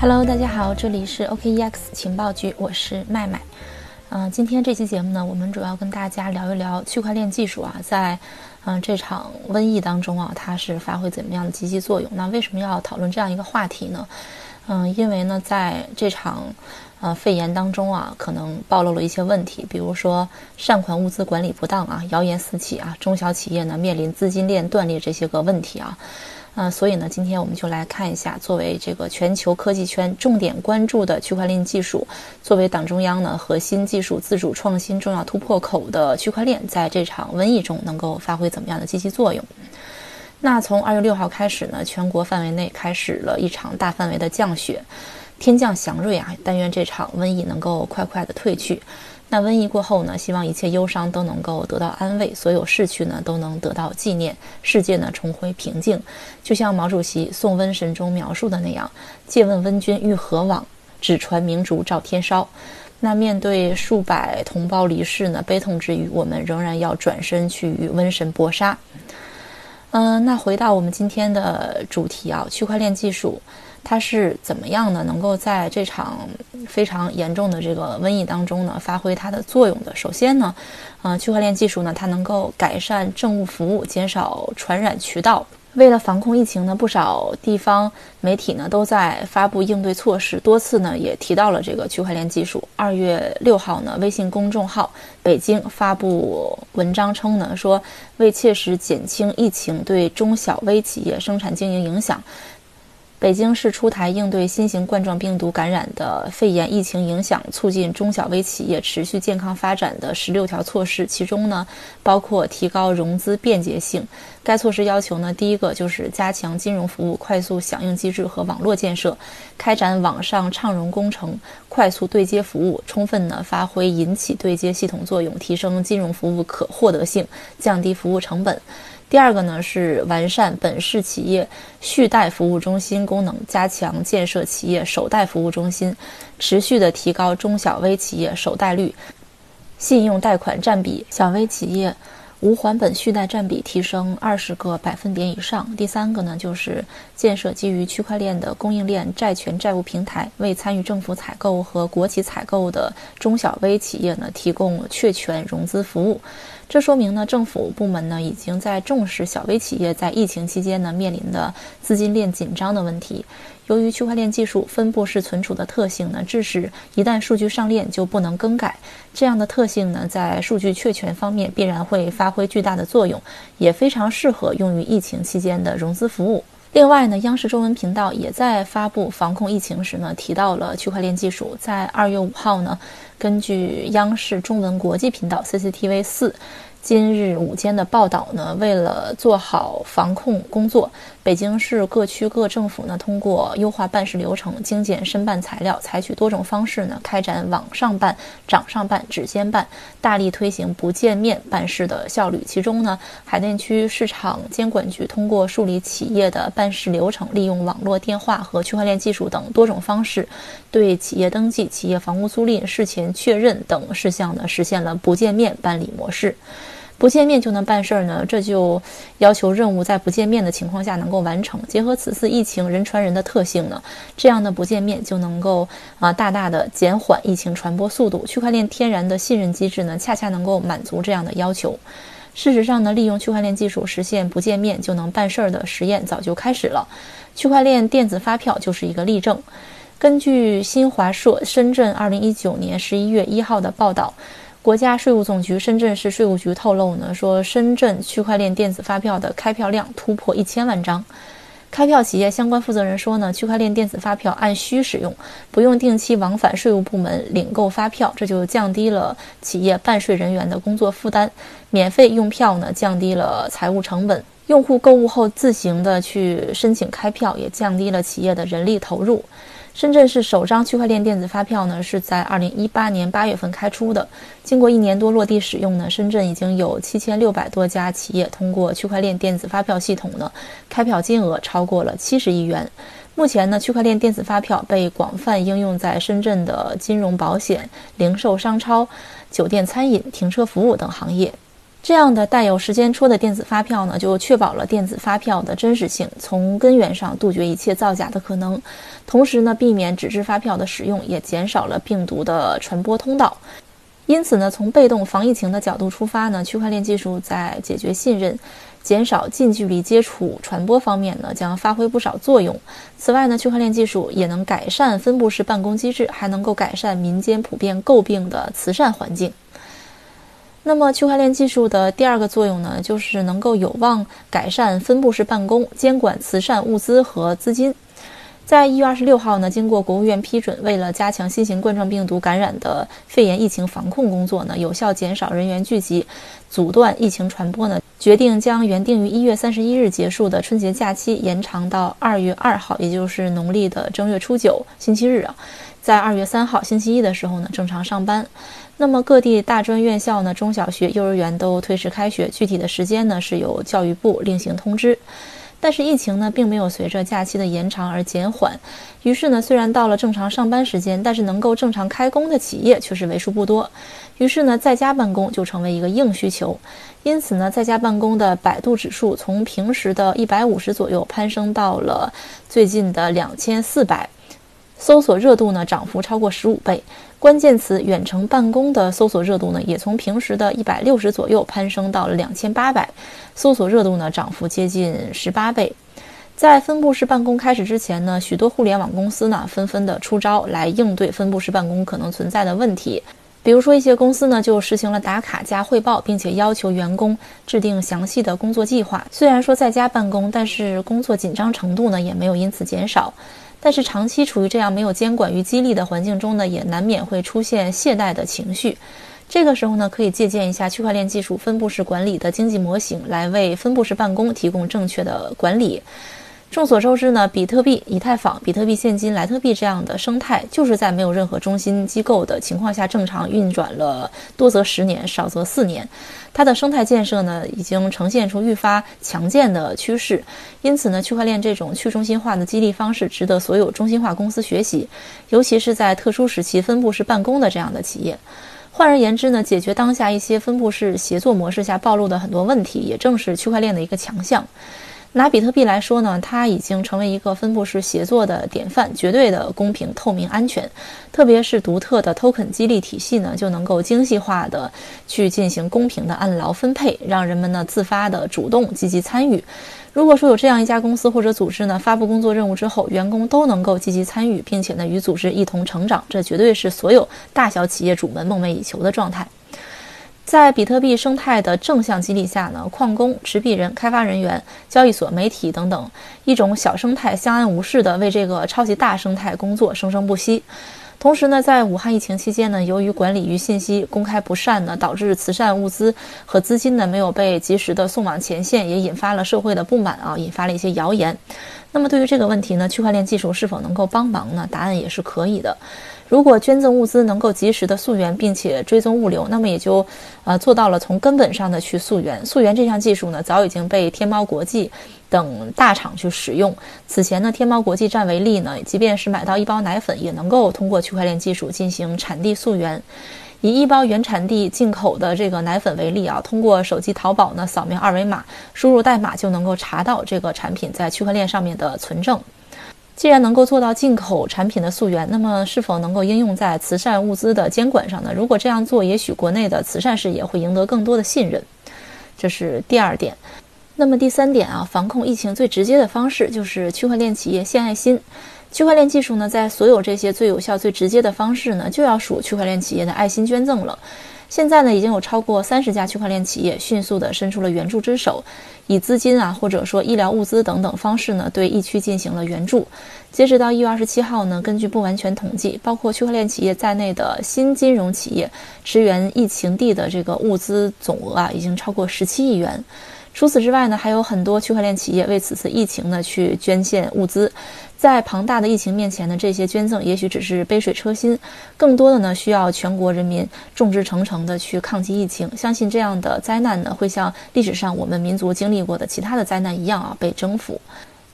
Hello，大家好，这里是 OKEX 情报局，我是麦麦。嗯，今天这期节目呢，我们主要跟大家聊一聊区块链技术啊，在嗯这场瘟疫当中啊，它是发挥怎么样的积极作用？那为什么要讨论这样一个话题呢？嗯，因为呢，在这场呃肺炎当中啊，可能暴露了一些问题，比如说善款物资管理不当啊，谣言四起啊，中小企业呢面临资金链断裂这些个问题啊。嗯，所以呢，今天我们就来看一下，作为这个全球科技圈重点关注的区块链技术，作为党中央呢核心技术自主创新重要突破口的区块链，在这场瘟疫中能够发挥怎么样的积极作用？那从二月六号开始呢，全国范围内开始了一场大范围的降雪，天降祥瑞啊！但愿这场瘟疫能够快快的退去。那瘟疫过后呢？希望一切忧伤都能够得到安慰，所有逝去呢都能得到纪念，世界呢重回平静。就像毛主席《送瘟神》中描述的那样：“借问瘟君欲何往？只传明烛照天烧。”那面对数百同胞离世呢，悲痛之余，我们仍然要转身去与瘟神搏杀。嗯，那回到我们今天的主题啊，区块链技术。它是怎么样呢？能够在这场非常严重的这个瘟疫当中呢，发挥它的作用的？首先呢，呃，区块链技术呢，它能够改善政务服务，减少传染渠道。为了防控疫情呢，不少地方媒体呢都在发布应对措施，多次呢也提到了这个区块链技术。二月六号呢，微信公众号北京发布文章称呢，说为切实减轻疫情对中小微企业生产经营影响。北京市出台应对新型冠状病毒感染的肺炎疫情影响，促进中小微企业持续健康发展的十六条措施，其中呢，包括提高融资便捷性。该措施要求呢，第一个就是加强金融服务快速响应机制和网络建设，开展网上畅融工程，快速对接服务，充分呢发挥银企对接系统作用，提升金融服务可获得性，降低服务成本。第二个呢是完善本市企业续贷服务中心功能，加强建设企业首贷服务中心，持续的提高中小微企业首贷率、信用贷款占比、小微企业无还本续贷占比提升二十个百分点以上。第三个呢就是建设基于区块链的供应链债权债务平台，为参与政府采购和国企采购的中小微企业呢提供确权融资服务。这说明呢，政府部门呢已经在重视小微企业在疫情期间呢面临的资金链紧张的问题。由于区块链技术分布式存储的特性呢，致使一旦数据上链就不能更改。这样的特性呢，在数据确权方面必然会发挥巨大的作用，也非常适合用于疫情期间的融资服务。另外呢，央视中文频道也在发布防控疫情时呢，提到了区块链技术。在二月五号呢，根据央视中文国际频道 CCTV 四。今日午间的报道呢，为了做好防控工作，北京市各区各政府呢，通过优化办事流程、精简申办材料，采取多种方式呢，开展网上办、掌上办、指尖办，大力推行不见面办事的效率。其中呢，海淀区市场监管局通过梳理企业的办事流程，利用网络电话和区块链技术等多种方式，对企业登记、企业房屋租赁、事前确认等事项呢，实现了不见面办理模式。不见面就能办事儿呢？这就要求任务在不见面的情况下能够完成。结合此次疫情人传人的特性呢，这样的不见面就能够啊大大的减缓疫情传播速度。区块链天然的信任机制呢，恰恰能够满足这样的要求。事实上呢，利用区块链技术实现不见面就能办事儿的实验早就开始了。区块链电子发票就是一个例证。根据新华社深圳二零一九年十一月一号的报道。国家税务总局深圳市税务局透露呢，说深圳区块链电子发票的开票量突破一千万张。开票企业相关负责人说呢，区块链电子发票按需使用，不用定期往返税务部门领购发票，这就降低了企业办税人员的工作负担。免费用票呢，降低了财务成本。用户购物后自行的去申请开票，也降低了企业的人力投入。深圳市首张区块链电子发票呢，是在二零一八年八月份开出的。经过一年多落地使用呢，深圳已经有七千六百多家企业通过区块链电子发票系统呢，开票金额超过了七十亿元。目前呢，区块链电子发票被广泛应用在深圳的金融、保险、零售、商超、酒店、餐饮、停车服务等行业。这样的带有时间戳的电子发票呢，就确保了电子发票的真实性，从根源上杜绝一切造假的可能。同时呢，避免纸质发票的使用，也减少了病毒的传播通道。因此呢，从被动防疫情的角度出发呢，区块链技术在解决信任、减少近距离接触传播方面呢，将发挥不少作用。此外呢，区块链技术也能改善分布式办公机制，还能够改善民间普遍诟病的慈善环境。那么，区块链技术的第二个作用呢，就是能够有望改善分布式办公、监管慈善物资和资金。在一月二十六号呢，经过国务院批准，为了加强新型冠状病毒感染的肺炎疫情防控工作呢，有效减少人员聚集，阻断疫情传播呢，决定将原定于一月三十一日结束的春节假期延长到二月二号，也就是农历的正月初九星期日啊，在二月三号星期一的时候呢，正常上班。那么各地大专院校呢，中小学、幼儿园都推迟开学，具体的时间呢是由教育部另行通知。但是疫情呢，并没有随着假期的延长而减缓。于是呢，虽然到了正常上班时间，但是能够正常开工的企业却是为数不多。于是呢，在家办公就成为一个硬需求。因此呢，在家办公的百度指数从平时的一百五十左右攀升到了最近的两千四百。搜索热度呢，涨幅超过十五倍。关键词“远程办公”的搜索热度呢，也从平时的一百六十左右攀升到了两千八百，搜索热度呢，涨幅接近十八倍。在分布式办公开始之前呢，许多互联网公司呢，纷纷的出招来应对分布式办公可能存在的问题。比如说，一些公司呢，就实行了打卡加汇报，并且要求员工制定详细的工作计划。虽然说在家办公，但是工作紧张程度呢，也没有因此减少。但是长期处于这样没有监管与激励的环境中呢，也难免会出现懈怠的情绪。这个时候呢，可以借鉴一下区块链技术分布式管理的经济模型，来为分布式办公提供正确的管理。众所周知呢，比特币、以太坊、比特币现金、莱特币这样的生态，就是在没有任何中心机构的情况下正常运转了多则十年，少则四年。它的生态建设呢，已经呈现出愈发强健的趋势。因此呢，区块链这种去中心化的激励方式，值得所有中心化公司学习，尤其是在特殊时期分布式办公的这样的企业。换而言之呢，解决当下一些分布式协作模式下暴露的很多问题，也正是区块链的一个强项。拿比特币来说呢，它已经成为一个分布式协作的典范，绝对的公平、透明、安全。特别是独特的 token 激励体系呢，就能够精细化的去进行公平的按劳分配，让人们呢自发的主动积极参与。如果说有这样一家公司或者组织呢，发布工作任务之后，员工都能够积极参与，并且呢与组织一同成长，这绝对是所有大小企业主们梦寐以求的状态。在比特币生态的正向激励下呢，矿工、持币人、开发人员、交易所、媒体等等一种小生态相安无事的为这个超级大生态工作，生生不息。同时呢，在武汉疫情期间呢，由于管理与信息公开不善呢，导致慈善物资和资金呢没有被及时的送往前线，也引发了社会的不满啊，引发了一些谣言。那么对于这个问题呢，区块链技术是否能够帮忙呢？答案也是可以的。如果捐赠物资能够及时的溯源，并且追踪物流，那么也就，呃，做到了从根本上的去溯源。溯源这项技术呢，早已经被天猫国际等大厂去使用。此前呢，天猫国际站为例呢，即便是买到一包奶粉，也能够通过区块链技术进行产地溯源。以一包原产地进口的这个奶粉为例啊，通过手机淘宝呢，扫描二维码，输入代码就能够查到这个产品在区块链上面的存证。既然能够做到进口产品的溯源，那么是否能够应用在慈善物资的监管上呢？如果这样做，也许国内的慈善事业会赢得更多的信任。这是第二点。那么第三点啊，防控疫情最直接的方式就是区块链企业献爱心。区块链技术呢，在所有这些最有效、最直接的方式呢，就要数区块链企业的爱心捐赠了。现在呢，已经有超过三十家区块链企业迅速地伸出了援助之手，以资金啊，或者说医疗物资等等方式呢，对疫区进行了援助。截止到一月二十七号呢，根据不完全统计，包括区块链企业在内的新金融企业驰援疫情地的这个物资总额啊，已经超过十七亿元。除此之外呢，还有很多区块链企业为此次疫情呢去捐献物资。在庞大的疫情面前呢，这些捐赠也许只是杯水车薪，更多的呢需要全国人民众志成城的去抗击疫情。相信这样的灾难呢，会像历史上我们民族经历过的其他的灾难一样啊，被征服。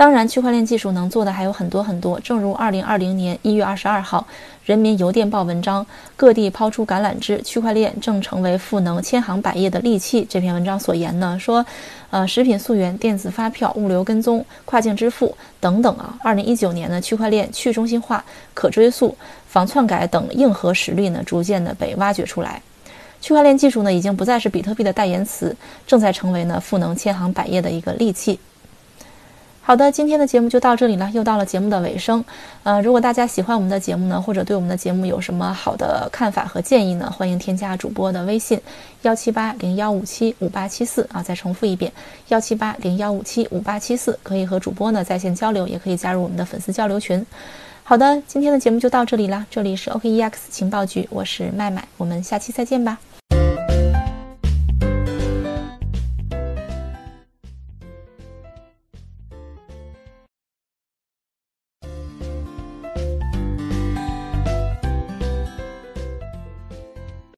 当然，区块链技术能做的还有很多很多。正如二零二零年一月二十二号《人民邮电报》文章“各地抛出橄榄枝，区块链正成为赋能千行百业的利器”这篇文章所言呢，说，呃，食品溯源、电子发票、物流跟踪、跨境支付等等啊，二零一九年呢，区块链去中心化、可追溯、防篡改等硬核实力呢，逐渐的被挖掘出来。区块链技术呢，已经不再是比特币的代言词，正在成为呢赋能千行百业的一个利器。好的，今天的节目就到这里了，又到了节目的尾声。呃，如果大家喜欢我们的节目呢，或者对我们的节目有什么好的看法和建议呢，欢迎添加主播的微信幺七八零幺五七五八七四啊，再重复一遍幺七八零幺五七五八七四，可以和主播呢在线交流，也可以加入我们的粉丝交流群。好的，今天的节目就到这里了，这里是 OKEX 情报局，我是麦麦，我们下期再见吧。